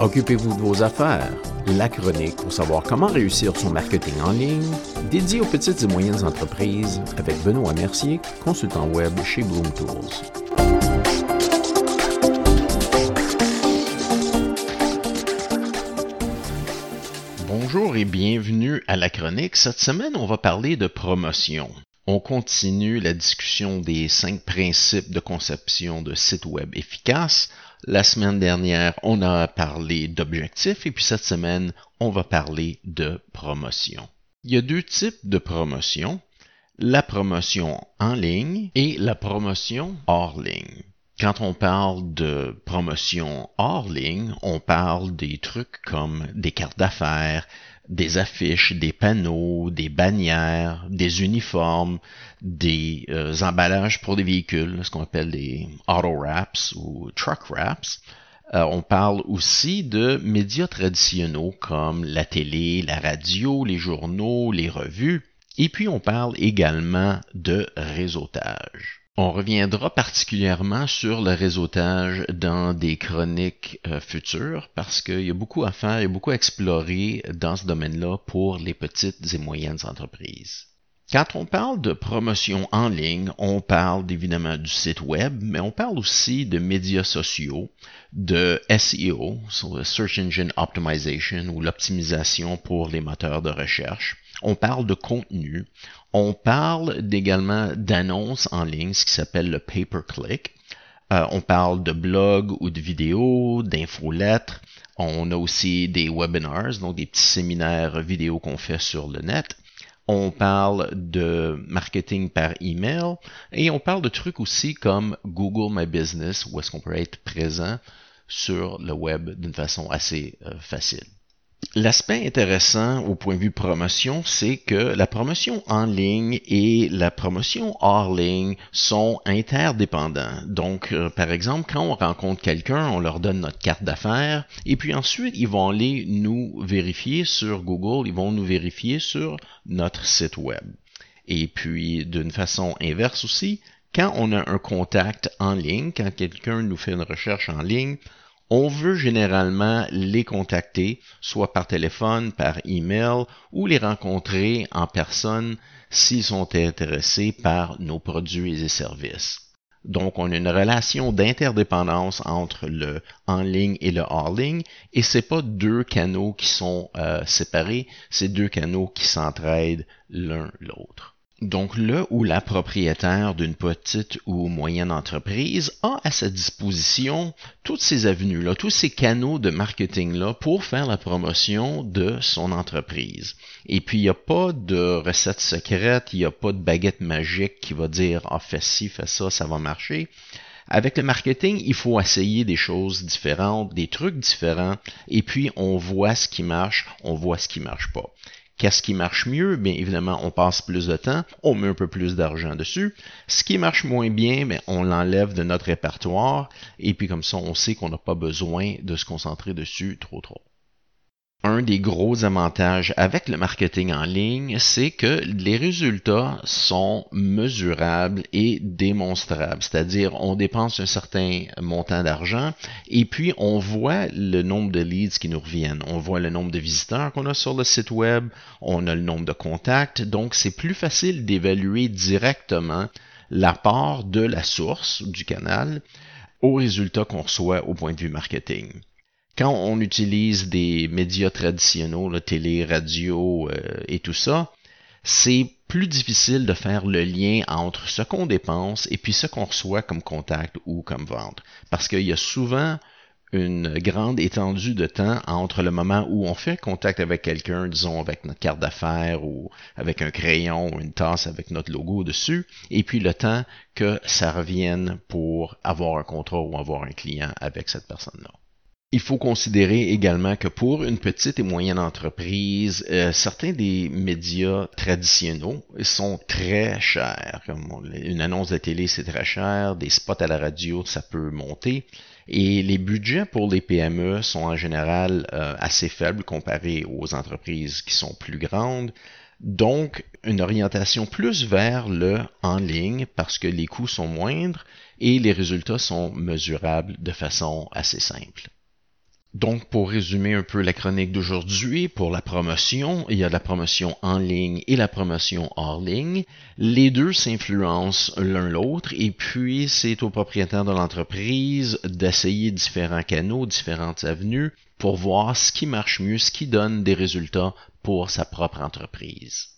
Occupez-vous de vos affaires. La chronique pour savoir comment réussir son marketing en ligne, dédié aux petites et moyennes entreprises avec Benoît Mercier, consultant web chez Bloom Tools. Bonjour et bienvenue à la chronique. Cette semaine, on va parler de promotion. On continue la discussion des cinq principes de conception de sites web efficaces la semaine dernière, on a parlé d'objectifs et puis cette semaine, on va parler de promotion. Il y a deux types de promotion, la promotion en ligne et la promotion hors ligne. Quand on parle de promotion hors ligne, on parle des trucs comme des cartes d'affaires, des affiches, des panneaux, des bannières, des uniformes, des euh, emballages pour des véhicules, ce qu'on appelle des auto wraps ou truck wraps. Euh, on parle aussi de médias traditionnels comme la télé, la radio, les journaux, les revues. Et puis on parle également de réseautage. On reviendra particulièrement sur le réseautage dans des chroniques euh, futures parce qu'il y a beaucoup à faire et beaucoup à explorer dans ce domaine-là pour les petites et moyennes entreprises. Quand on parle de promotion en ligne, on parle évidemment du site web, mais on parle aussi de médias sociaux, de SEO, Search Engine Optimization ou l'optimisation pour les moteurs de recherche. On parle de contenu, on parle également d'annonces en ligne, ce qui s'appelle le pay-per-click. Euh, on parle de blogs ou de vidéos, d'infolettres. On a aussi des webinars, donc des petits séminaires vidéo qu'on fait sur le net. On parle de marketing par email et on parle de trucs aussi comme Google My Business où est-ce qu'on peut être présent sur le web d'une façon assez euh, facile. L'aspect intéressant au point de vue promotion, c'est que la promotion en ligne et la promotion hors ligne sont interdépendants. Donc, euh, par exemple, quand on rencontre quelqu'un, on leur donne notre carte d'affaires et puis ensuite, ils vont aller nous vérifier sur Google, ils vont nous vérifier sur notre site web. Et puis, d'une façon inverse aussi, quand on a un contact en ligne, quand quelqu'un nous fait une recherche en ligne, on veut généralement les contacter, soit par téléphone, par email, ou les rencontrer en personne s'ils sont intéressés par nos produits et services. Donc, on a une relation d'interdépendance entre le en ligne et le hors ligne, et c'est pas deux canaux qui sont euh, séparés, c'est deux canaux qui s'entraident l'un l'autre. Donc le ou la propriétaire d'une petite ou moyenne entreprise a à sa disposition toutes ces avenues-là, tous ces canaux de marketing-là pour faire la promotion de son entreprise. Et puis il n'y a pas de recette secrète, il n'y a pas de baguette magique qui va dire ah fais ci, fais ça, ça va marcher. Avec le marketing, il faut essayer des choses différentes, des trucs différents, et puis on voit ce qui marche, on voit ce qui marche pas. Qu'est-ce qui marche mieux? Bien évidemment, on passe plus de temps, on met un peu plus d'argent dessus. Ce qui marche moins bien, bien, on l'enlève de notre répertoire et puis comme ça, on sait qu'on n'a pas besoin de se concentrer dessus trop trop. Un des gros avantages avec le marketing en ligne, c'est que les résultats sont mesurables et démonstrables. C'est-à-dire, on dépense un certain montant d'argent et puis on voit le nombre de leads qui nous reviennent. On voit le nombre de visiteurs qu'on a sur le site web, on a le nombre de contacts. Donc, c'est plus facile d'évaluer directement l'apport de la source du canal aux résultats qu'on reçoit au point de vue marketing quand on utilise des médias traditionnels, la télé, radio euh, et tout ça, c'est plus difficile de faire le lien entre ce qu'on dépense et puis ce qu'on reçoit comme contact ou comme vente. Parce qu'il y a souvent une grande étendue de temps entre le moment où on fait contact avec quelqu'un, disons avec notre carte d'affaires ou avec un crayon ou une tasse avec notre logo dessus, et puis le temps que ça revienne pour avoir un contrat ou avoir un client avec cette personne-là. Il faut considérer également que pour une petite et moyenne entreprise, euh, certains des médias traditionnels sont très chers. Une annonce de télé, c'est très cher. Des spots à la radio, ça peut monter. Et les budgets pour les PME sont en général euh, assez faibles comparés aux entreprises qui sont plus grandes. Donc, une orientation plus vers le en ligne parce que les coûts sont moindres et les résultats sont mesurables de façon assez simple. Donc, pour résumer un peu la chronique d'aujourd'hui, pour la promotion, il y a la promotion en ligne et la promotion hors ligne. Les deux s'influencent l'un l'autre et puis c'est au propriétaire de l'entreprise d'essayer différents canaux, différentes avenues pour voir ce qui marche mieux, ce qui donne des résultats pour sa propre entreprise.